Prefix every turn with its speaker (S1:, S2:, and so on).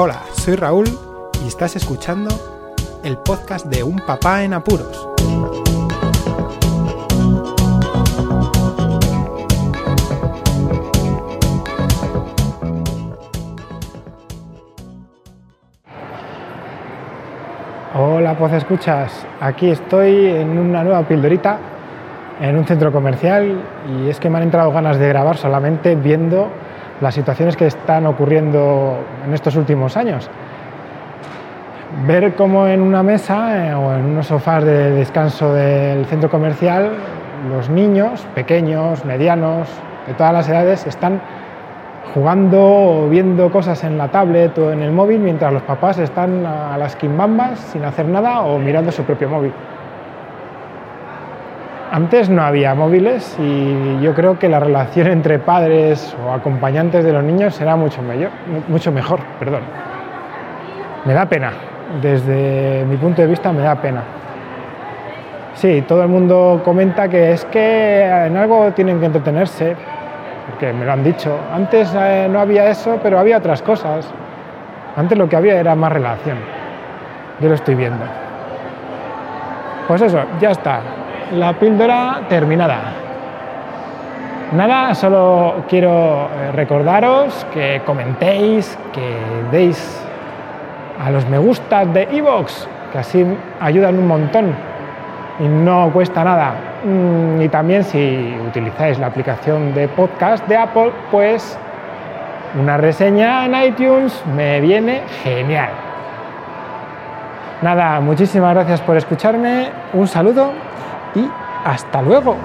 S1: Hola, soy Raúl y estás escuchando el podcast de Un Papá en Apuros. Hola, pues escuchas. Aquí estoy en una nueva pildorita en un centro comercial y es que me han entrado ganas de grabar solamente viendo las situaciones que están ocurriendo en estos últimos años. Ver cómo en una mesa eh, o en unos sofás de descanso del centro comercial los niños, pequeños, medianos, de todas las edades, están jugando o viendo cosas en la tablet o en el móvil mientras los papás están a las quimbambas sin hacer nada o mirando su propio móvil. Antes no había móviles y yo creo que la relación entre padres o acompañantes de los niños era mucho, mayor, mucho mejor. Perdón. Me da pena, desde mi punto de vista me da pena. Sí, todo el mundo comenta que es que en algo tienen que entretenerse, porque me lo han dicho. Antes eh, no había eso, pero había otras cosas. Antes lo que había era más relación. Yo lo estoy viendo. Pues eso, ya está la píldora terminada. Nada, solo quiero eh, recordaros que comentéis, que deis a los me gusta de iVoox, que así ayudan un montón y no cuesta nada. Mm, y también si utilizáis la aplicación de podcast de Apple, pues una reseña en iTunes me viene genial. Nada, muchísimas gracias por escucharme, un saludo y hasta luego.